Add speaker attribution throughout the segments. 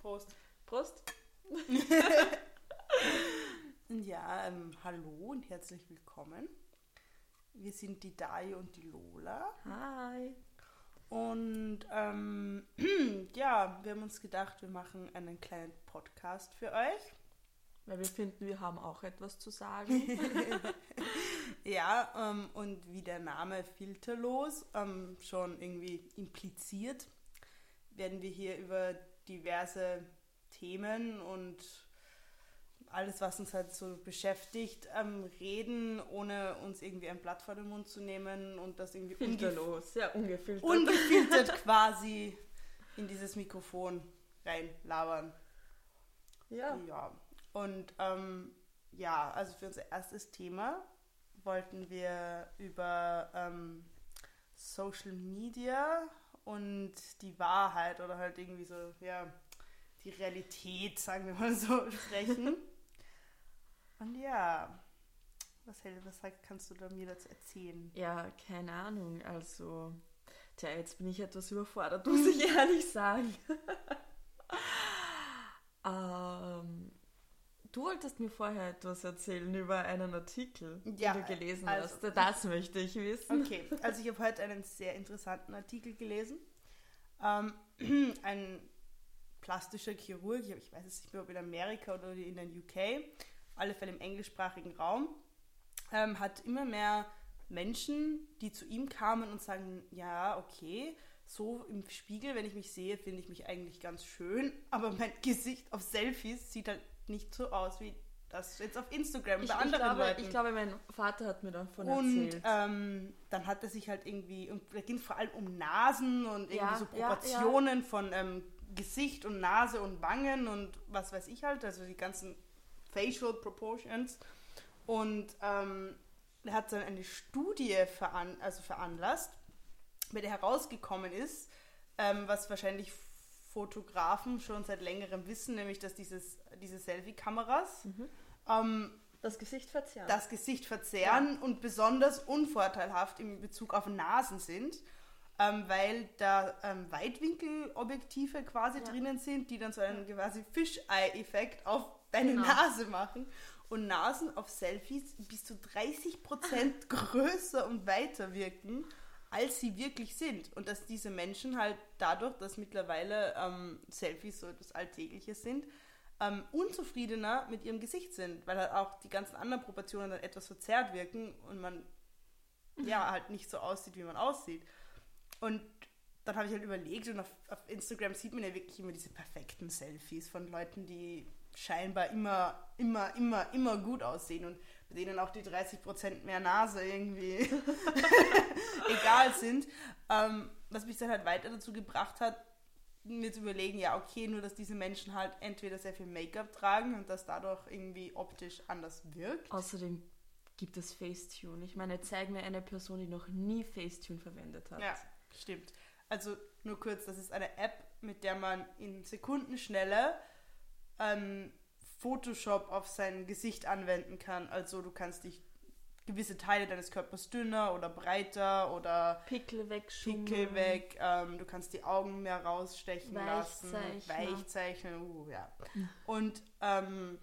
Speaker 1: Prost.
Speaker 2: Prost.
Speaker 1: ja, ähm, hallo und herzlich willkommen. Wir sind die Dai und die Lola.
Speaker 2: Hi.
Speaker 1: Und ähm, ja, wir haben uns gedacht, wir machen einen kleinen Podcast für euch.
Speaker 2: Weil wir finden, wir haben auch etwas zu sagen.
Speaker 1: ja, ähm, und wie der Name filterlos ähm, schon irgendwie impliziert, werden wir hier über diverse Themen und alles, was uns halt so beschäftigt, ähm, reden, ohne uns irgendwie ein Blatt vor den Mund zu nehmen und das irgendwie
Speaker 2: filterlos, ja, ungefiltert.
Speaker 1: ungefiltert quasi in dieses Mikrofon reinlabern.
Speaker 2: Ja.
Speaker 1: Ja. Und ähm, ja, also für unser erstes Thema wollten wir über ähm, Social Media und die Wahrheit oder halt irgendwie so, ja, die Realität, sagen wir mal so, sprechen. und ja, was, was kannst du da mir dazu erzählen?
Speaker 2: Ja, keine Ahnung. Also, tja, jetzt bin ich etwas überfordert, muss ich ehrlich sagen. ähm, du wolltest mir vorher etwas erzählen über einen Artikel,
Speaker 1: ja,
Speaker 2: den du gelesen
Speaker 1: also,
Speaker 2: hast. Das möchte ich wissen.
Speaker 1: Okay, also ich habe heute einen sehr interessanten Artikel gelesen. Ähm, ein plastischer Chirurg, ich weiß es nicht mehr, ob in Amerika oder in den UK, auf alle Fälle im englischsprachigen Raum, ähm, hat immer mehr Menschen, die zu ihm kamen und sagen, ja, okay, so im Spiegel, wenn ich mich sehe, finde ich mich eigentlich ganz schön, aber mein Gesicht auf Selfies sieht halt nicht so aus wie das jetzt auf Instagram
Speaker 2: ich,
Speaker 1: bei anderen
Speaker 2: ich glaube,
Speaker 1: Leuten.
Speaker 2: Ich glaube, mein Vater hat mir davon
Speaker 1: und,
Speaker 2: erzählt.
Speaker 1: Ähm, dann hat er sich halt irgendwie, und da ging es vor allem um Nasen und irgendwie
Speaker 2: Ja,
Speaker 1: so
Speaker 2: ja,
Speaker 1: Proportionen von ähm, Gesicht und Nase und Wangen und was weiß ich halt, also die ganzen Facial Proportions. Und ähm, er hat dann eine Studie veran also veranlasst, bei der herausgekommen ist, ähm, was wahrscheinlich Fotografen schon seit längerem wissen, nämlich dass dieses, diese Selfie-Kameras ähm,
Speaker 2: das Gesicht verzerren.
Speaker 1: das Gesicht verzehren und besonders unvorteilhaft in Bezug auf Nasen sind, ähm, weil da ähm, Weitwinkelobjektive quasi
Speaker 2: Ja.
Speaker 1: drinnen sind, die dann so einen quasi Fischei-Effekt auf deine
Speaker 2: Genau.
Speaker 1: Nase machen. Und Nasen auf Selfies bis zu 30% größer und weiter wirken, als sie wirklich sind. Und dass diese Menschen halt dadurch, dass mittlerweile ähm, Selfies so etwas Alltägliches sind, ähm, unzufriedener mit ihrem Gesicht sind, weil halt auch die ganzen anderen Proportionen dann etwas verzerrt wirken und man ja halt nicht so aussieht, wie man aussieht. Und dann habe ich halt überlegt und auf, auf Instagram sieht man ja wirklich immer diese perfekten Selfies von Leuten, die scheinbar immer, immer, immer, immer gut aussehen und denen auch die 30% mehr Nase irgendwie egal sind. Ähm, was mich dann halt weiter dazu gebracht hat, mir zu überlegen, ja, okay, nur dass diese Menschen halt entweder sehr viel Make-up tragen und das dadurch irgendwie optisch anders wirkt.
Speaker 2: Außerdem gibt es Facetune. Ich meine, zeig mir eine Person, die noch nie Facetune verwendet hat.
Speaker 1: Ja, stimmt. Also nur kurz, das ist eine App, mit der man in Sekundenschnelle ähm, Photoshop auf sein Gesicht anwenden kann. Also du kannst dich gewisse Teile deines Körpers dünner oder breiter oder
Speaker 2: Pickel wegschummeln.
Speaker 1: Pickel weg, ähm, du kannst die Augen mehr rausstechen lassen. Weichzeichnen, uh, ja. Und ähm,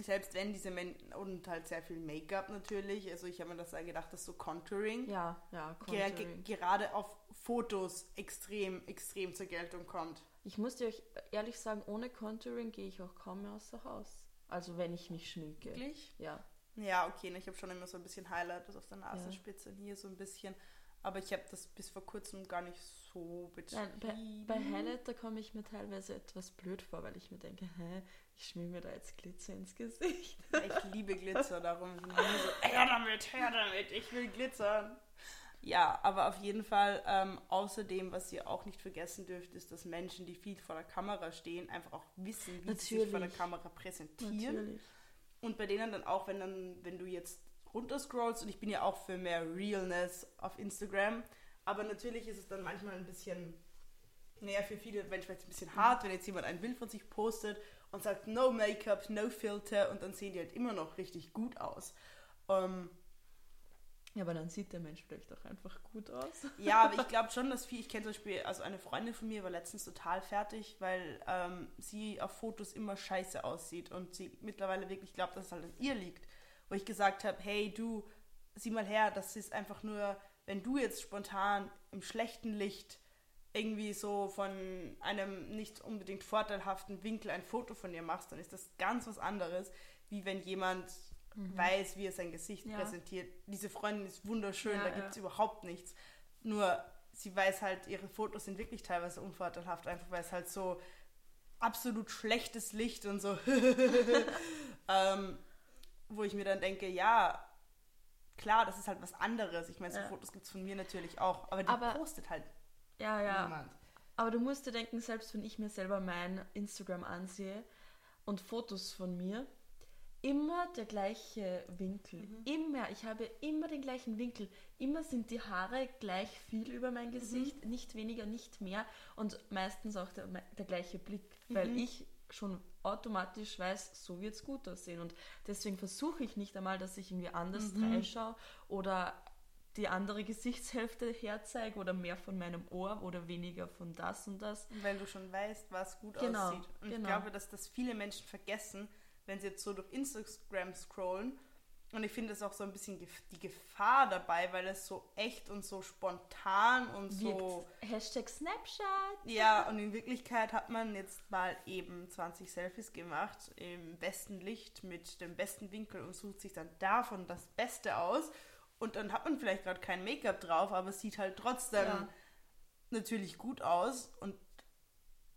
Speaker 1: selbst wenn diese Menschen, und halt sehr viel Make-up natürlich, also ich habe mir das gedacht, dass so Contouring
Speaker 2: Ja, ja, Contouring.
Speaker 1: gerade auf Fotos extrem, extrem zur Geltung kommt.
Speaker 2: Ich muss dir ehrlich sagen, ohne Contouring gehe ich auch kaum mehr außer Haus. Also wenn ich mich schminke.
Speaker 1: Wirklich?
Speaker 2: Ja.
Speaker 1: Ja, okay, ne, ich habe schon immer so ein bisschen Highlight auf der Nasenspitze und hier so ein bisschen, aber ich habe das bis vor kurzem gar nicht so
Speaker 2: Nein, bei,
Speaker 1: betrieben.
Speaker 2: bei Highlight, da komme ich mir teilweise etwas blöd vor, weil ich mir denke, hä, ich schmier mir da jetzt Glitzer ins Gesicht.
Speaker 1: Ich liebe Glitzer, darum bin ich so, hör damit, hör damit, ich will glitzern. Ja, aber auf jeden Fall, ähm, außerdem, was ihr auch nicht vergessen dürft, ist, dass Menschen, die viel vor der Kamera stehen, einfach auch wissen, wie sie sich vor der
Speaker 2: Natürlich.
Speaker 1: Kamera präsentieren.
Speaker 2: Natürlich.
Speaker 1: Und bei denen dann auch, wenn dann, wenn du jetzt runterscrollst, und ich bin ja auch für mehr Realness auf Instagram, aber natürlich ist es dann manchmal ein bisschen, naja, für viele Menschen vielleicht ein bisschen hart, wenn jetzt jemand ein Bild von sich postet und sagt, no Make-up, no Filter, und dann sehen die halt immer noch richtig gut aus. Ähm,
Speaker 2: Ja, aber dann sieht der Mensch vielleicht auch einfach gut aus.
Speaker 1: Ja, aber ich glaube schon, dass viel, ich kenne zum Beispiel, also eine Freundin von mir war letztens total fertig, weil ähm, sie auf Fotos immer scheiße aussieht und sie mittlerweile wirklich glaubt, dass es halt an ihr liegt. Wo ich gesagt habe, hey du, sieh mal her, das ist einfach nur, wenn du jetzt spontan im schlechten Licht irgendwie so von einem nicht unbedingt vorteilhaften Winkel ein Foto von dir machst, dann ist das ganz was anderes, wie wenn jemand mhm. weiß, wie er sein Gesicht ja. präsentiert. Diese Freundin ist wunderschön, ja, da gibt es ja. überhaupt nichts. Nur sie weiß halt, ihre Fotos sind wirklich teilweise unvorteilhaft, einfach weil es halt so absolut schlechtes Licht und so. ähm, wo ich mir dann denke, ja, klar, das ist halt was anderes. Ich meine, so ja. Fotos gibt es von mir natürlich auch, aber die aber, postet halt
Speaker 2: ja, ja. niemand. Aber du musst dir denken, selbst wenn ich mir selber mein Instagram ansehe und Fotos von mir, immer der gleiche Winkel. Mhm. Immer. Ich habe immer den gleichen Winkel. Immer sind die Haare gleich viel über mein mhm. Gesicht. Mhm. Nicht weniger, nicht mehr. Und meistens auch der, der gleiche Blick. Mhm. Weil ich schon automatisch weiß, so wird es gut aussehen. Und deswegen versuche ich nicht einmal, dass ich irgendwie anders mhm. reinschaue oder die andere Gesichtshälfte herzeige oder mehr von meinem Ohr oder weniger von das und das.
Speaker 1: Weil du schon weißt, was gut genau, aussieht. Und genau. ich glaube, dass das viele Menschen vergessen, wenn sie jetzt so durch Instagram scrollen. Und ich finde es auch so ein bisschen die Gefahr dabei, weil es so echt und so spontan und Wirkt. so.
Speaker 2: Hashtag Snapchat.
Speaker 1: Ja, und in Wirklichkeit hat man jetzt mal eben 20 Selfies gemacht im besten Licht mit dem besten Winkel und sucht sich dann davon das Beste aus. Und dann hat man vielleicht gerade kein Make-up drauf, aber es sieht halt trotzdem ja. natürlich gut aus. Und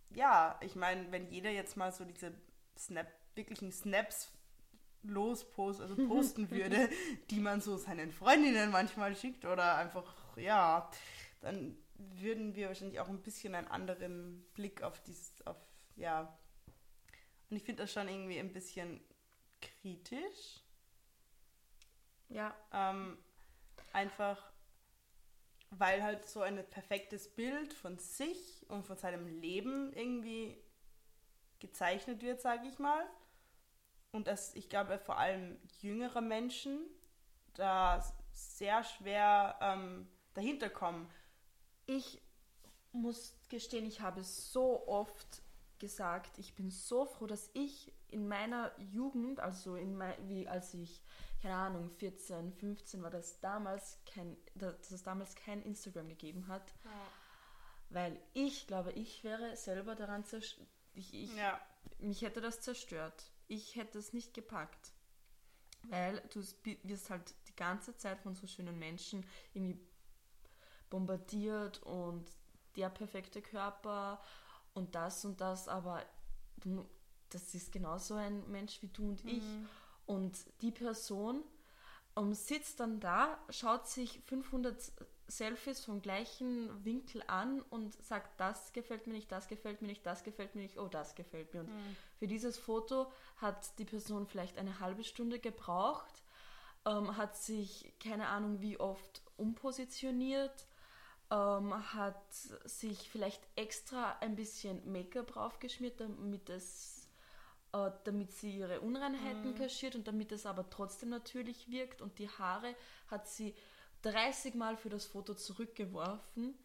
Speaker 1: ja, ich meine, wenn jeder jetzt mal so diese Snap wirklichen Snaps losposten, also posten würde, die man so seinen Freundinnen manchmal schickt oder einfach, ja, dann würden wir wahrscheinlich auch ein bisschen einen anderen Blick auf dieses, auf, ja. Und ich finde das schon irgendwie ein bisschen kritisch. Ja. Ähm, einfach, weil halt so ein perfektes Bild von sich und von seinem Leben irgendwie gezeichnet wird, sage ich mal und dass ich glaube vor allem jüngere Menschen da sehr schwer ähm, dahinter kommen.
Speaker 2: Ich muss gestehen, ich habe so oft gesagt, ich bin so froh, dass ich in meiner Jugend, also in mein, wie als ich keine Ahnung 14, 15 war, dass damals kein, dass es damals kein Instagram gegeben hat, ja. weil ich glaube, ich wäre selber daran zerstört. Ich, ich, ja. Mich hätte das zerstört ich hätte es nicht gepackt. Weil du wirst halt die ganze Zeit von so schönen Menschen irgendwie bombardiert und der perfekte Körper und das und das, aber du, das ist genauso ein Mensch wie du und ich. Mhm. Und die Person um, sitzt dann da, schaut sich 500 Selfies vom gleichen Winkel an und sagt, das gefällt mir nicht, das gefällt mir nicht, das gefällt mir nicht, oh, das gefällt mir. Und mhm. für dieses Foto hat die Person vielleicht eine halbe Stunde gebraucht, ähm, hat sich keine Ahnung wie oft umpositioniert, ähm, hat sich vielleicht extra ein bisschen Make-up draufgeschmiert, damit es äh, damit sie ihre Unreinheiten mhm. kaschiert und damit es aber trotzdem natürlich wirkt und die Haare hat sie 30 Mal für das Foto zurückgeworfen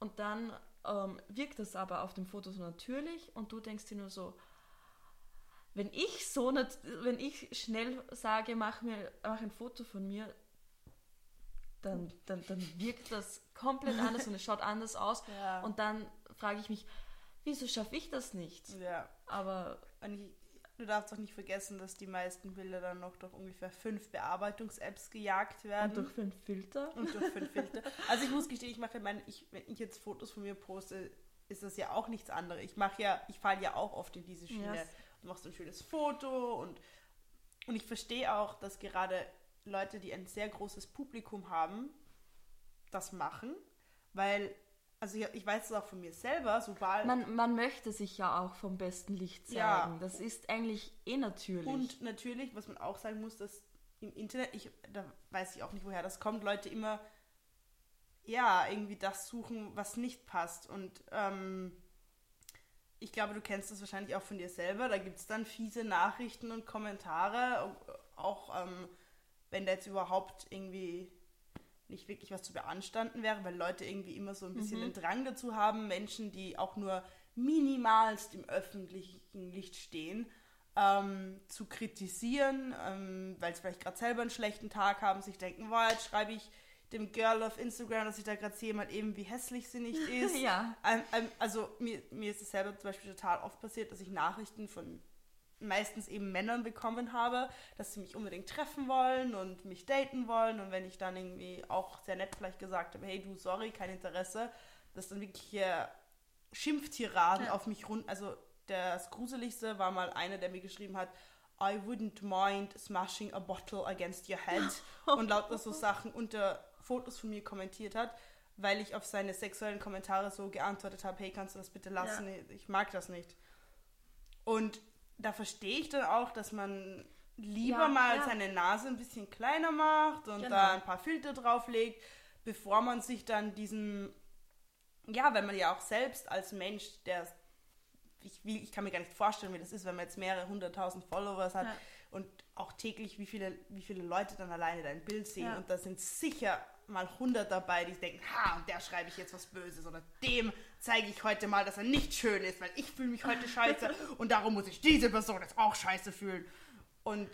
Speaker 2: und dann ähm, wirkt das aber auf dem Foto so natürlich und du denkst dir nur so, wenn ich so nicht, wenn ich schnell sage, mach mir mach ein Foto von mir, dann, dann, dann wirkt das komplett anders und es schaut anders aus. Ja. Und dann frage ich mich, wieso schaffe ich das nicht?
Speaker 1: Ja. Aber und Du darfst auch nicht vergessen, dass die meisten Bilder dann noch durch ungefähr fünf Bearbeitungs-Apps gejagt werden.
Speaker 2: Und durch fünf Filter.
Speaker 1: Und durch fünf Filter. Also ich muss gestehen, ich mache meine, ich, wenn ich jetzt Fotos von mir poste, ist das ja auch nichts anderes. Ich mache ja, ich falle ja auch oft in diese Schiene. Yes. Du machst ein schönes Foto und, und ich verstehe auch, dass gerade Leute, die ein sehr großes Publikum haben, das machen, weil also ich, ich weiß es auch von mir selber, sobald.
Speaker 2: Man, man möchte sich ja auch vom besten Licht zeigen. Ja. Das ist eigentlich eh natürlich.
Speaker 1: Und natürlich, was man auch sagen muss, dass im Internet, ich, da weiß ich auch nicht, woher das kommt, Leute immer ja, irgendwie das suchen, was nicht passt. Und ähm, ich glaube, du kennst das wahrscheinlich auch von dir selber. Da gibt es dann fiese Nachrichten und Kommentare, auch ähm, wenn da jetzt überhaupt irgendwie nicht wirklich was zu beanstanden wäre, weil Leute irgendwie immer so ein bisschen
Speaker 2: Mhm.
Speaker 1: den Drang dazu haben, Menschen, die auch nur minimalst im öffentlichen Licht stehen, ähm, zu kritisieren, ähm, weil sie vielleicht gerade selber einen schlechten Tag haben, sich denken, boah, jetzt schreibe ich dem Girl auf Instagram, dass ich da gerade sehe, mal eben, wie hässlich sie nicht ist.
Speaker 2: Ja.
Speaker 1: Ähm, ähm, also mir, mir ist es selber zum Beispiel total oft passiert, dass ich Nachrichten von meistens eben Männern bekommen habe, dass sie mich unbedingt treffen wollen und mich daten wollen und wenn ich dann irgendwie auch sehr nett vielleicht gesagt habe, hey du, sorry, kein Interesse, dass dann wirklich hier Schimpftiraden
Speaker 2: Ja.
Speaker 1: auf mich rund, also das Gruseligste war mal einer, der mir geschrieben hat, I wouldn't mind smashing a bottle against your head und lauter so Sachen unter Fotos von mir kommentiert hat, weil ich auf seine sexuellen Kommentare so geantwortet habe, hey, kannst du das bitte lassen? Ich mag das nicht. Und da verstehe ich dann auch, dass man lieber
Speaker 2: Ja,
Speaker 1: mal
Speaker 2: ja.
Speaker 1: seine Nase ein bisschen kleiner macht und
Speaker 2: Genau.
Speaker 1: da ein paar Filter drauflegt, bevor man sich dann diesen, ja, wenn man ja auch selbst als Mensch, der, ich, will, ich kann mir gar nicht vorstellen, wie das ist, wenn man jetzt mehrere hunderttausend Followers hat
Speaker 2: Ja.
Speaker 1: und auch täglich, wie viele, wie viele Leute dann alleine dein Bild sehen und da sind sicher mal hundert dabei, die denken, ha, und der schreibe ich jetzt was Böses oder dem zeige ich heute mal, dass er nicht schön ist, weil ich fühle mich heute scheiße und darum muss ich diese Person jetzt auch scheiße fühlen. Und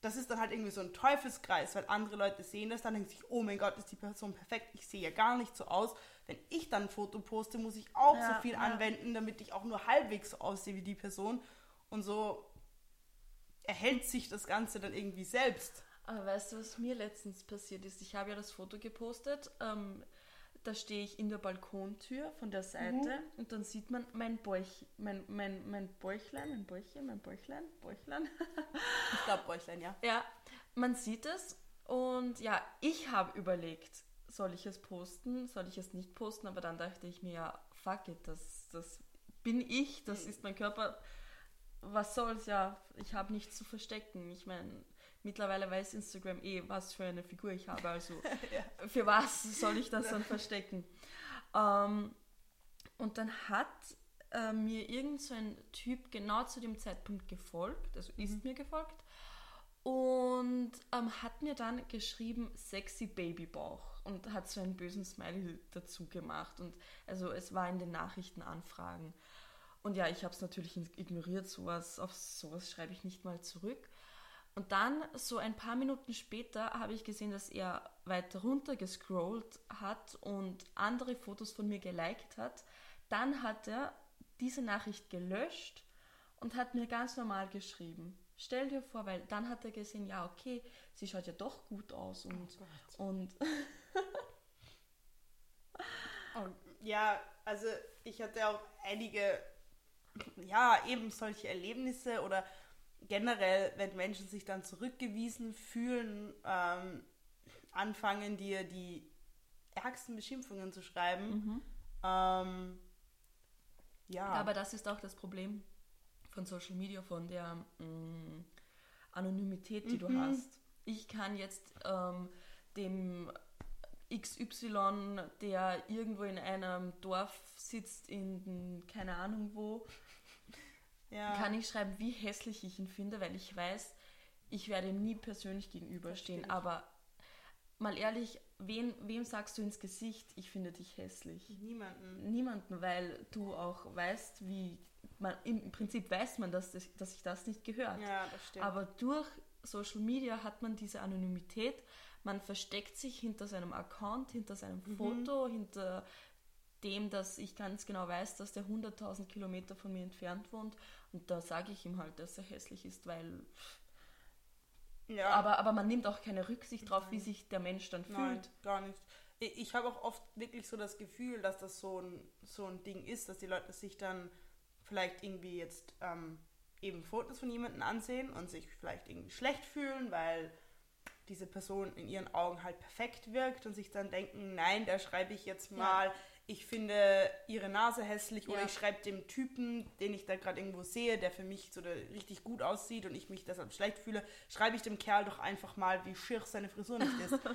Speaker 1: das ist dann halt irgendwie so ein Teufelskreis, weil andere Leute sehen das, dann denken sich, oh mein Gott, ist die Person perfekt, ich sehe ja gar nicht so aus. Wenn ich dann ein Foto poste, muss ich auch
Speaker 2: Ja,
Speaker 1: so viel
Speaker 2: ja.
Speaker 1: anwenden, damit ich auch nur halbwegs so aussehe wie die Person. Und so erhält sich das Ganze dann irgendwie selbst.
Speaker 2: Aber weißt du, was mir letztens passiert ist? Ich habe ja das Foto gepostet. Ähm, da stehe ich in der Balkontür von der Seite und dann sieht man mein Bäuch, mein, mein, mein Bäuchlein, mein Bäuchchen, mein Bäuchlein, Bäuchlein.
Speaker 1: Ich glaube, Bäuchlein, ja.
Speaker 2: Ja, man sieht es und ja, ich habe überlegt, soll ich es posten, soll ich es nicht posten, aber dann dachte ich mir, ja, fuck it, das, das bin ich, das ist mein Körper, was soll's, ja, ich habe nichts zu verstecken. Ich meine, mittlerweile weiß Instagram eh, was für eine Figur ich habe, also für was soll ich das dann verstecken? Ähm, und dann hat äh, mir irgend so ein Typ genau zu dem Zeitpunkt gefolgt, also ist mir gefolgt und ähm, hat mir dann geschrieben sexy Babybauch und hat so einen bösen Smiley dazu gemacht und also es war in den Nachrichtenanfragen und ja, ich habe es natürlich ignoriert, sowas auf sowas schreibe ich nicht mal zurück. Und dann, so ein paar Minuten später, habe ich gesehen, dass er weiter runter gescrollt hat und andere Fotos von mir geliked hat. Dann hat er diese Nachricht gelöscht und hat mir ganz normal geschrieben. Stell dir vor, weil dann hat er gesehen, ja, okay, sie schaut ja doch gut aus und, und
Speaker 1: Oh, ja, also ich hatte auch einige, ja, eben solche Erlebnisse oder generell, wenn Menschen sich dann zurückgewiesen fühlen, ähm, anfangen dir die ärgsten Beschimpfungen zu schreiben. Ähm, ja.
Speaker 2: Aber das ist auch das Problem von Social Media, von der mm, Anonymität, die du hast. Ich kann jetzt ähm, dem XY, der irgendwo in einem Dorf sitzt, in keine Ahnung wo,
Speaker 1: ja.
Speaker 2: kann ich schreiben, wie hässlich ich ihn finde, weil ich weiß, ich werde ihm nie persönlich gegenüberstehen. Aber mal ehrlich, wen, wem sagst du ins Gesicht, ich finde dich hässlich?
Speaker 1: Niemanden.
Speaker 2: niemanden, weil du auch weißt, wie man im Prinzip weiß man, dass, das, dass sich das nicht gehört.
Speaker 1: Ja, das stimmt.
Speaker 2: Aber durch Social Media hat man diese Anonymität. Man versteckt sich hinter seinem Account, hinter seinem
Speaker 1: Mhm.
Speaker 2: Foto, hinter dem, dass ich ganz genau weiß, dass der 100.000 Kilometer von mir entfernt wohnt. Und da sage ich ihm halt, dass er hässlich ist, weil.
Speaker 1: ja.
Speaker 2: Aber, aber man nimmt auch keine Rücksicht drauf, wie sich der Mensch dann fühlt.
Speaker 1: Nein, gar nicht. Ich, ich habe auch oft wirklich so das Gefühl, dass das so ein, so ein Ding ist, dass die Leute sich dann vielleicht irgendwie jetzt ähm, eben Fotos von jemandem ansehen und sich vielleicht irgendwie schlecht fühlen, weil diese Person in ihren Augen halt perfekt wirkt und sich dann denken, nein, da schreibe ich jetzt mal, ich finde ihre Nase hässlich oder
Speaker 2: Ja.
Speaker 1: ich schreibe dem Typen, den ich da gerade irgendwo sehe, der für mich so richtig gut aussieht und ich mich deshalb schlecht fühle, schreibe ich dem Kerl doch einfach mal, wie schier seine Frisur nicht ist.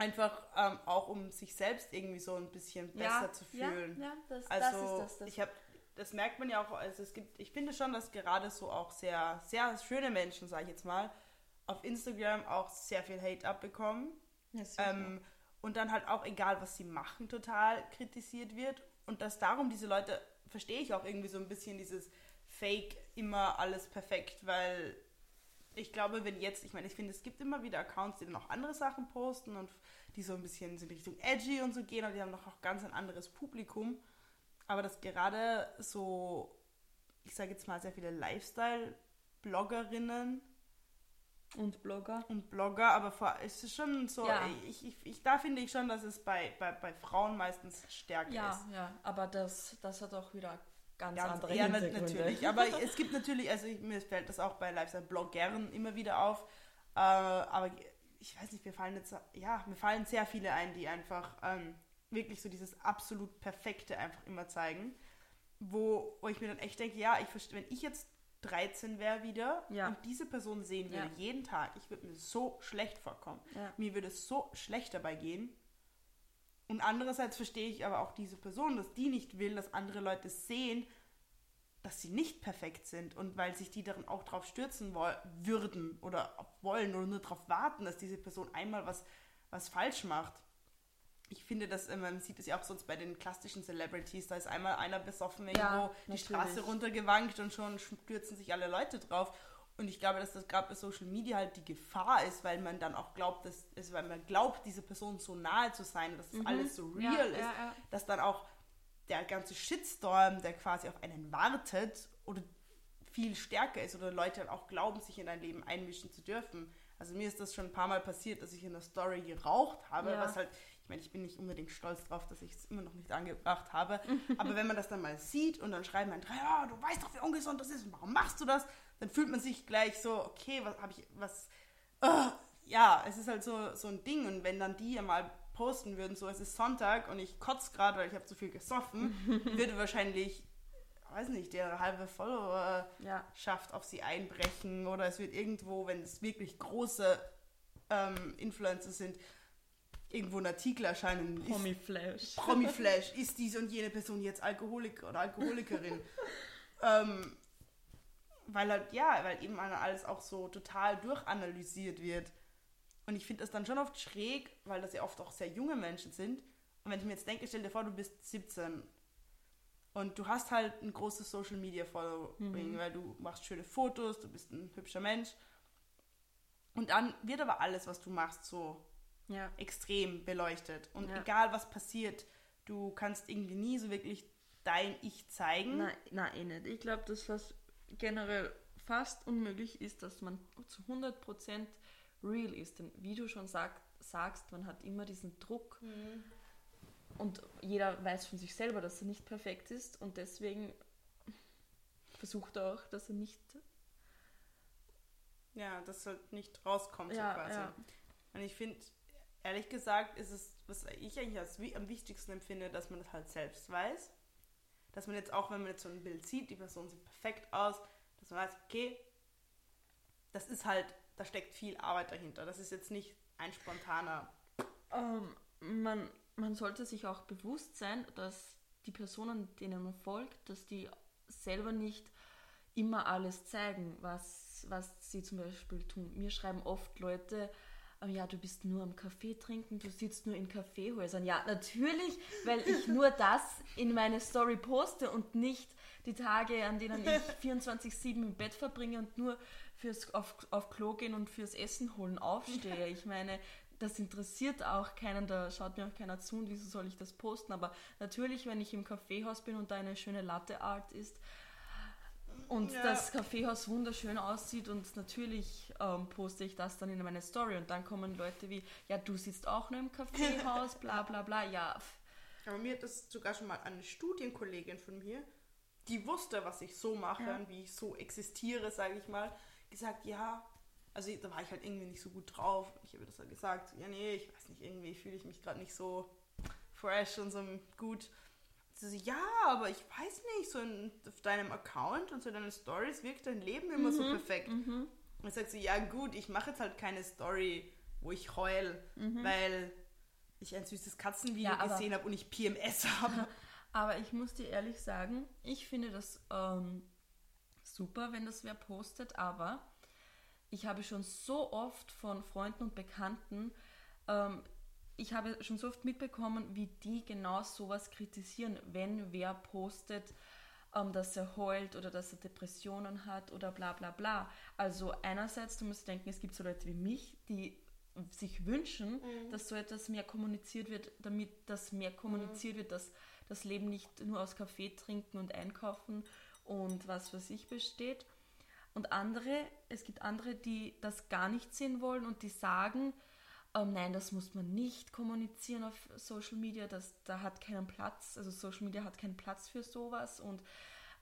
Speaker 1: Einfach ähm, auch, um sich selbst irgendwie so ein bisschen besser zu fühlen.
Speaker 2: Ja, ja das,
Speaker 1: Also
Speaker 2: das ist das. das.
Speaker 1: ich habe, das merkt man ja auch. Also es gibt, ich finde schon, dass gerade so auch sehr, sehr schöne Menschen, sage ich jetzt mal, auf Instagram auch sehr viel Hate abbekommen.
Speaker 2: Ja,
Speaker 1: ähm, und dann halt auch egal, was sie machen, total kritisiert wird. Und dass darum diese Leute, verstehe ich auch irgendwie so ein bisschen dieses Fake, immer alles perfekt, weil ich glaube, wenn jetzt, ich meine, ich finde, es gibt immer wieder Accounts, die dann auch andere Sachen posten und die so ein bisschen in Richtung edgy und so gehen, und die haben doch auch ganz ein anderes Publikum. Aber dass gerade so, ich sage jetzt mal, sehr viele Lifestyle-Bloggerinnen
Speaker 2: Und Blogger.
Speaker 1: und Blogger, aber vor, es ist schon so,
Speaker 2: Ja.
Speaker 1: ich, ich, ich, da finde ich schon, dass es bei, bei, bei Frauen meistens stärker
Speaker 2: Ja,
Speaker 1: ist.
Speaker 2: ja, aber das, das hat auch wieder ganz,
Speaker 1: Ganz,
Speaker 2: andere
Speaker 1: ja,
Speaker 2: Hintergründe.
Speaker 1: natürlich. Aber es gibt natürlich, also ich, mir fällt das auch bei Lifestyle-Bloggern immer wieder auf. Äh, aber ich weiß nicht, mir fallen jetzt, ja, mir fallen sehr viele ein, die einfach ähm, wirklich so dieses absolut Perfekte einfach immer zeigen. Wo, wo ich mir dann echt denke, ja, ich verstehe, wenn ich jetzt 13 wäre wieder
Speaker 2: Ja.
Speaker 1: und diese Person sehen würde
Speaker 2: Ja.
Speaker 1: jeden Tag, ich würde mir so schlecht vorkommen.
Speaker 2: Ja.
Speaker 1: Mir würde es so schlecht dabei gehen. Und andererseits verstehe ich aber auch diese Person, dass die nicht will, dass andere Leute sehen, dass sie nicht perfekt sind und weil sich die darin auch drauf stürzen würden oder wollen oder nur darauf warten, dass diese Person einmal was, was falsch macht. Ich finde, dass äh, man sieht es ja auch sonst bei den klassischen Celebrities, da ist einmal einer besoffen irgendwo
Speaker 2: Ja,
Speaker 1: die
Speaker 2: natürlich.
Speaker 1: Straße runtergewankt und schon stürzen sich alle Leute drauf. Und ich glaube, dass das gerade bei Social Media halt die Gefahr ist, weil man dann auch glaubt, dass es, weil man glaubt, diese Person so nahe zu sein, dass das alles so
Speaker 2: Mhm. Ja,
Speaker 1: real ist,
Speaker 2: ja,
Speaker 1: dass dann auch der ganze Shitstorm, der quasi auf einen wartet oder viel stärker ist oder Leute dann auch glauben, sich in dein Leben einmischen zu dürfen. Also mir ist das schon ein paar Mal passiert, dass ich in der Story geraucht habe, was halt, ich meine, ich bin nicht unbedingt stolz drauf, dass ich es immer noch nicht angebracht habe, aber wenn man das dann mal sieht und dann schreiben man, ja, du weißt doch, wie ungesund das ist, und warum machst du das? Dann fühlt man sich gleich so, okay, was habe ich, was, ah, ja, es ist halt so, so ein Ding und wenn dann die ja mal posten würden, so es ist Sonntag und ich kotze gerade, weil ich habe zu viel gesoffen, würde wahrscheinlich, weiß nicht, der halbe Follower
Speaker 2: Ja.
Speaker 1: schafft auf sie einbrechen oder es wird irgendwo, wenn es wirklich große ähm, Influencer sind, irgendwo ein Artikel erscheinen.
Speaker 2: Promi-Flash.
Speaker 1: Promiflash, ist diese und jene Person jetzt Alkoholiker oder Alkoholikerin? ähm, weil halt, ja, weil eben alles auch so total durchanalysiert wird. Und ich finde das dann schon oft schräg, weil das ja oft auch sehr junge Menschen sind. Und wenn ich mir jetzt denke, stell dir vor, du bist 17 und du hast halt ein großes Social Media Following, weil du machst schöne Fotos, du bist ein hübscher Mensch. Und dann wird aber alles, was du machst, so
Speaker 2: Ja.
Speaker 1: extrem beleuchtet. Und
Speaker 2: Ja.
Speaker 1: egal was passiert, du kannst irgendwie nie so wirklich dein Ich zeigen.
Speaker 2: Nein, nein, eh nicht. Ich glaube, dass was generell fast unmöglich ist, dass man zu 100% real ist. Denn wie du schon sag, sagst, man hat immer diesen Druck und jeder weiß von sich selber, dass er nicht perfekt ist und deswegen versucht er auch, dass er nicht...
Speaker 1: Ja, dass halt nicht rauskommt
Speaker 2: Ja,
Speaker 1: so quasi.
Speaker 2: ja.
Speaker 1: Und ich finde, ehrlich gesagt, ist es, was ich eigentlich als am wichtigsten empfinde, dass man das halt selbst weiß. Dass man jetzt auch, wenn man jetzt so ein Bild sieht, die Person sieht perfekt aus, dass man weiß, okay, das ist halt, da steckt viel Arbeit dahinter. Das ist jetzt nicht ein spontaner.
Speaker 2: Ähm, man, man sollte sich auch bewusst sein, dass die Personen, denen man folgt, dass die selber nicht immer alles zeigen, was, was sie zum Beispiel tun. Mir schreiben oft Leute, ja, du bist nur am Kaffee trinken, du sitzt nur in Kaffeehäusern. Ja, natürlich, weil ich nur das in meine Story poste und nicht die Tage, an denen ich 24-7 im Bett verbringe und nur fürs auf, auf Klo gehen und fürs Essen holen aufstehe. Ich meine, das interessiert auch keinen, da schaut mir auch keiner zu und wieso soll ich das posten. Aber natürlich, wenn ich im Kaffeehaus bin und da eine schöne Latte Art ist und
Speaker 1: Ja.
Speaker 2: das Kaffeehaus wunderschön aussieht und natürlich ähm, poste ich das dann in meine Story und dann kommen Leute wie, ja, du sitzt auch nur im Kaffeehaus, bla bla bla, ja.
Speaker 1: Aber mir hat das sogar schon mal eine Studienkollegin von mir, die wusste, was ich so mache
Speaker 2: Ja.
Speaker 1: und wie ich so existiere, sage ich mal, gesagt, ja, also da war ich halt irgendwie nicht so gut drauf. Ich habe das halt gesagt, ja, nee, ich weiß nicht, irgendwie fühle ich mich gerade nicht so fresh und so gut. Sie ja, aber ich weiß nicht, so in, auf deinem Account und so deinen Stories wirkt dein Leben immer so perfekt. Und ich sage sie, ja gut, ich mache jetzt halt keine Story, wo ich heul, weil ich ein süßes Katzenvideo
Speaker 2: Ja,
Speaker 1: gesehen habe und ich PMS habe.
Speaker 2: Aber ich muss dir ehrlich sagen, ich finde das ähm, super, wenn das wer postet, aber ich habe schon so oft von Freunden und Bekannten ähm, ich habe schon so oft mitbekommen, wie die genau sowas kritisieren, wenn wer postet, ähm, dass er heult oder dass er Depressionen hat oder bla bla bla. Also einerseits, du musst denken, es gibt so Leute wie mich, die sich wünschen, mhm. dass so etwas mehr kommuniziert wird, damit das mehr kommuniziert mhm. wird, dass das Leben nicht nur aus Kaffee trinken und einkaufen und was für sich besteht. Und andere, es gibt andere, die das gar nicht sehen wollen und die sagen, ähm, nein, das muss man nicht kommunizieren auf Social Media, das, da hat keinen Platz, also Social Media hat keinen Platz für sowas und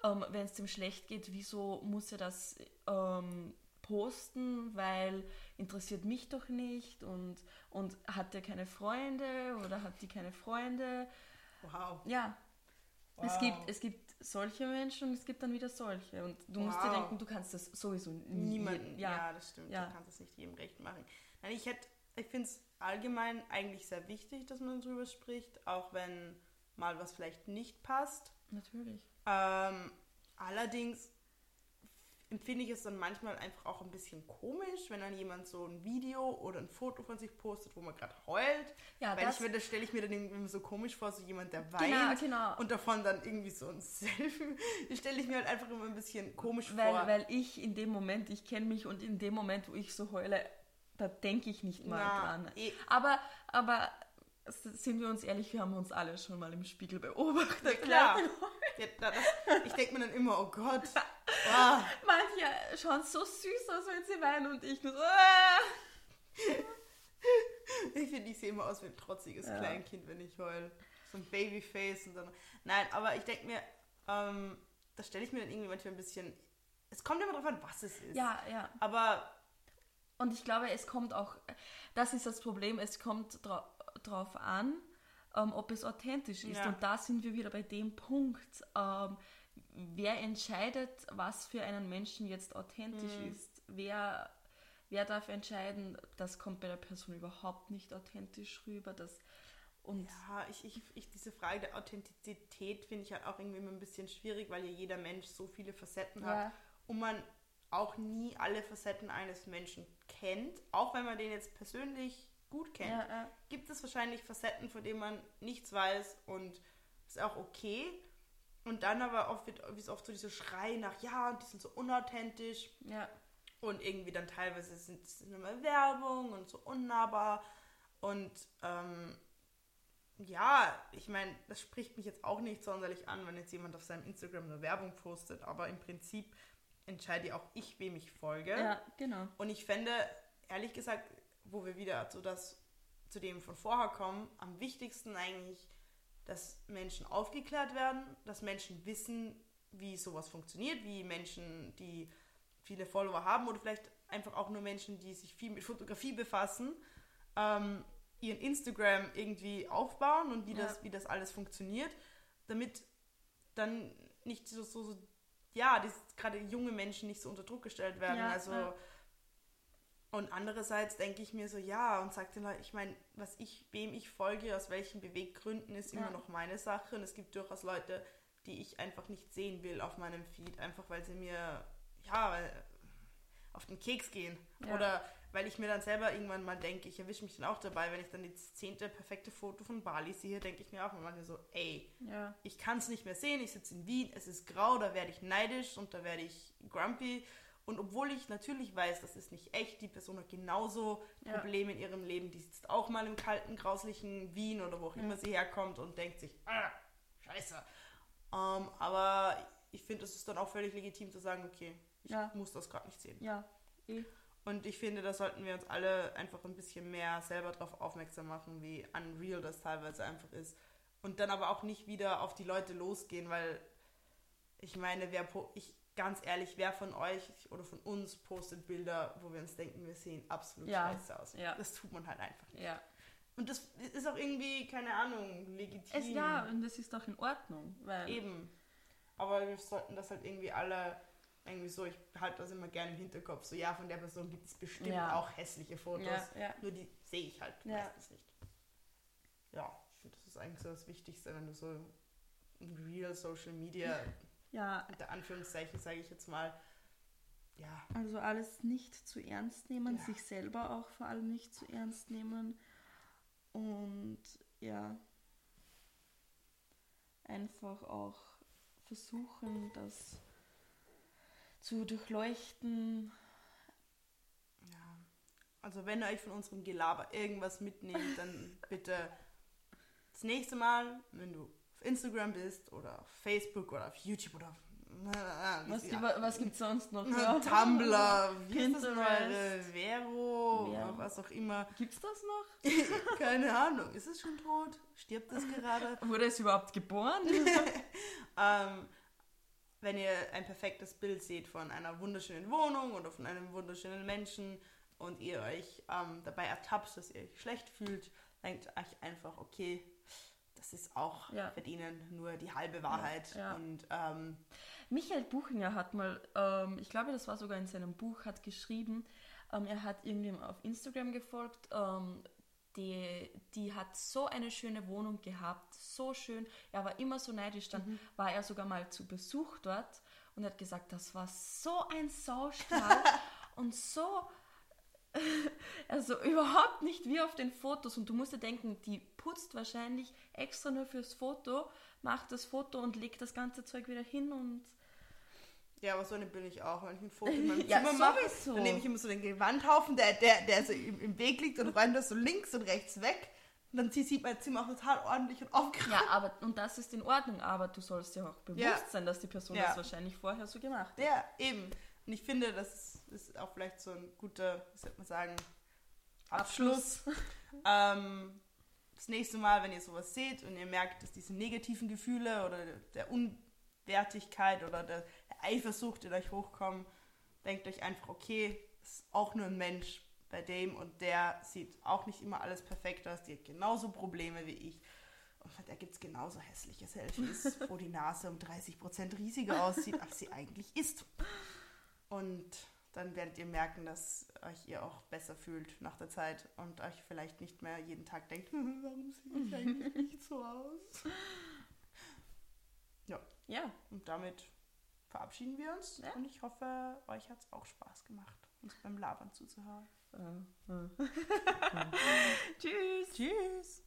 Speaker 2: ähm, wenn es dem schlecht geht, wieso muss er das ähm, posten, weil interessiert mich doch nicht und, und hat der keine Freunde oder hat die keine Freunde?
Speaker 1: Wow.
Speaker 2: Ja. Wow. Es, gibt, es gibt solche Menschen und es gibt dann wieder solche. Und du wow. musst dir denken, du kannst das sowieso
Speaker 1: niemanden. Ja. ja, das stimmt. Ja. Du kannst es nicht jedem recht machen. Nein, ich hätte ich finde es allgemein eigentlich sehr wichtig, dass man darüber spricht, auch wenn mal was vielleicht nicht passt.
Speaker 2: Natürlich.
Speaker 1: Ähm, allerdings empfinde ich es dann manchmal einfach auch ein bisschen komisch, wenn dann jemand so ein Video oder ein Foto von sich postet, wo man gerade heult. Ja, Weil das, ich, das stelle ich mir dann irgendwie so komisch vor, so jemand, der weint genau, genau. und davon dann irgendwie so ein Selfie. Das stelle ich mir halt einfach immer ein bisschen komisch
Speaker 2: weil,
Speaker 1: vor.
Speaker 2: Weil ich in dem Moment, ich kenne mich und in dem Moment, wo ich so heule, da denke ich nicht mal Na, dran. Eh. Aber, aber sind wir uns ehrlich, wir haben uns alle schon mal im Spiegel beobachtet.
Speaker 1: Klar. Ja, das, ich denke mir dann immer, oh Gott.
Speaker 2: Ah. Manche schauen so süß aus, wenn sie weinen und ich nur so. Ah.
Speaker 1: Ich finde, ich sehe immer aus wie ein trotziges ja. Kleinkind, wenn ich heul. So ein Babyface und dann. Nein, aber ich denke mir, ähm, das stelle ich mir dann irgendwie manchmal ein bisschen. Es kommt immer darauf an, was es ist.
Speaker 2: Ja, ja.
Speaker 1: Aber
Speaker 2: und ich glaube, es kommt auch, das ist das Problem, es kommt dra drauf an, ähm, ob es authentisch ist. Ja. Und da sind wir wieder bei dem Punkt, ähm, wer entscheidet, was für einen Menschen jetzt authentisch mhm. ist. Wer, wer darf entscheiden, das kommt bei der Person überhaupt nicht authentisch rüber. Das, und
Speaker 1: ja, ich, ich, ich, diese Frage der Authentizität finde ich halt auch irgendwie immer ein bisschen schwierig, weil ja jeder Mensch so viele Facetten ja. hat und man auch nie alle Facetten eines Menschen kennt, auch wenn man den jetzt persönlich gut kennt, ja, ja. gibt es wahrscheinlich Facetten, von denen man nichts weiß und ist auch okay. Und dann aber oft wird wie es oft so diese Schrei nach, ja, die sind so unauthentisch.
Speaker 2: Ja.
Speaker 1: Und irgendwie dann teilweise sind es immer Werbung und so unnahbar. Und ähm, ja, ich meine, das spricht mich jetzt auch nicht sonderlich an, wenn jetzt jemand auf seinem Instagram eine Werbung postet, aber im Prinzip entscheide auch ich, wem ich folge.
Speaker 2: Ja, genau.
Speaker 1: Und ich fände, ehrlich gesagt, wo wir wieder zu, das, zu dem von vorher kommen, am wichtigsten eigentlich, dass Menschen aufgeklärt werden, dass Menschen wissen, wie sowas funktioniert, wie Menschen, die viele Follower haben oder vielleicht einfach auch nur Menschen, die sich viel mit Fotografie befassen, ähm, ihren Instagram irgendwie aufbauen und wie, ja. das, wie das alles funktioniert, damit dann nicht so, so, so ja, gerade junge Menschen nicht so unter Druck gestellt werden. Ja, also ja. und andererseits denke ich mir so, ja, und sagt den Leuten, ich meine, was ich, wem ich folge, aus welchen Beweggründen, ist immer noch meine Sache. Und es gibt durchaus Leute, die ich einfach nicht sehen will auf meinem Feed, einfach weil sie mir, ja, auf den Keks gehen. Oder weil ich mir dann selber irgendwann mal denke, ich erwische mich dann auch dabei, wenn ich dann das zehnte perfekte Foto von Bali sehe, denke ich mir auch immer so, ey,
Speaker 2: ja.
Speaker 1: ich kann es nicht mehr sehen, ich sitze in Wien, es ist grau, da werde ich neidisch und da werde ich grumpy. Und obwohl ich natürlich weiß, das ist nicht echt, die Person hat genauso ja. Probleme in ihrem Leben, die sitzt auch mal im kalten, grauslichen Wien oder wo auch ja. immer sie herkommt und denkt sich, ah, scheiße. Um, ähm, aber ich finde, es ist dann auch völlig legitim zu sagen, okay, ich muss das gerade nicht sehen.
Speaker 2: Ja, eh.
Speaker 1: Und ich finde, da sollten wir uns alle einfach ein bisschen mehr selber darauf aufmerksam machen, wie unreal das teilweise einfach ist. Und dann aber auch nicht wieder auf die Leute losgehen, weil ich meine, wer ich ganz ehrlich, wer von euch oder von uns postet Bilder, wo wir uns denken, wir sehen absolut ja. scheiße aus. Ja. Das tut man halt einfach nicht.
Speaker 2: Ja.
Speaker 1: Und das ist auch irgendwie, keine Ahnung, legitim.
Speaker 2: Es, ja, und das ist doch in Ordnung.
Speaker 1: Eben. Aber wir sollten das halt irgendwie alle irgendwie so, ich halte das immer gerne im Hinterkopf, so ja, von der Person gibt es bestimmt ja. auch hässliche Fotos, ja, ja. nur die sehe ich halt meistens nicht. Ja, ich finde, das ist eigentlich so das Wichtigste, wenn du so real Social Media,
Speaker 2: ja.
Speaker 1: unter Anführungszeichen sage ich jetzt mal, ja.
Speaker 2: Also alles nicht zu ernst nehmen, sich selber auch vor allem nicht zu ernst nehmen. Und ja, einfach auch versuchen, das zu durchleuchten.
Speaker 1: Ja. Also wenn ihr euch von unserem Gelaber irgendwas mitnehmt, dann bitte das nächste Mal, wenn du auf Instagram bist oder auf Facebook oder auf YouTube oder auf
Speaker 2: was, ja. was gibt es sonst noch?
Speaker 1: Ja. Tumblr, Pinterest, Vero, Vero, was auch immer.
Speaker 2: Gibt es das noch?
Speaker 1: Keine Ahnung. Ist es schon tot? Stirbt es gerade?
Speaker 2: Wurde es überhaupt geboren?
Speaker 1: ähm, wenn ihr ein perfektes Bild seht von einer wunderschönen Wohnung oder von einem wunderschönen Menschen und ihr euch ähm, dabei ertappt, dass ihr euch schlecht fühlt, denkt euch einfach, okay, das ist auch ja. mit ihnen nur die halbe Wahrheit. Ja, ja. Und, ähm,
Speaker 2: Michael Buchinger hat mal, ähm, ich glaube, das war sogar in seinem Buch, hat geschrieben, ähm, er hat irgendwie auf Instagram gefolgt, ähm, die, die hat so eine schöne Wohnung gehabt, so schön. Er war immer so neidisch. Dann mhm. war er sogar mal zu Besuch dort und hat gesagt, das war so ein Saustall und so also überhaupt nicht wie auf den Fotos. Und du musst dir denken, die putzt wahrscheinlich extra nur fürs Foto, macht das Foto und legt das ganze Zeug wieder hin und.
Speaker 1: Ja, aber so eine bin ich auch. Wenn ich ein Foto in meinem ja, Zimmer mache, dann nehme ich immer so den Gewandhaufen, der, der, der so im, im Weg liegt und räume das so links und rechts weg. Und dann sieht mein Zimmer auch total ordentlich und aufgeräumt.
Speaker 2: Ja, aber und das ist in Ordnung, aber du sollst ja auch bewusst ja. sein, dass die Person ja. das wahrscheinlich vorher so gemacht hat.
Speaker 1: Ja, eben. Und ich finde, das ist auch vielleicht so ein guter, wie soll man sagen, Abschluss. Abschluss. ähm, das nächste Mal, wenn ihr sowas seht und ihr merkt, dass diese negativen Gefühle oder der Unwertigkeit oder der Eifersucht in euch hochkommen, denkt euch einfach, okay, ist auch nur ein Mensch bei dem und der sieht auch nicht immer alles perfekt aus, die hat genauso Probleme wie ich. Und da gibt es genauso hässliche Selfies, wo die Nase um 30% riesiger aussieht, als sie eigentlich ist. Und dann werdet ihr merken, dass euch ihr auch besser fühlt nach der Zeit und euch vielleicht nicht mehr jeden Tag denkt, warum sehe ich eigentlich nicht so aus? Ja. Ja. Und damit verabschieden wir uns ja. und ich hoffe, euch hat es auch Spaß gemacht, uns beim Labern zuzuhören.
Speaker 2: Uh, uh. Tschüss.
Speaker 1: Tschüss.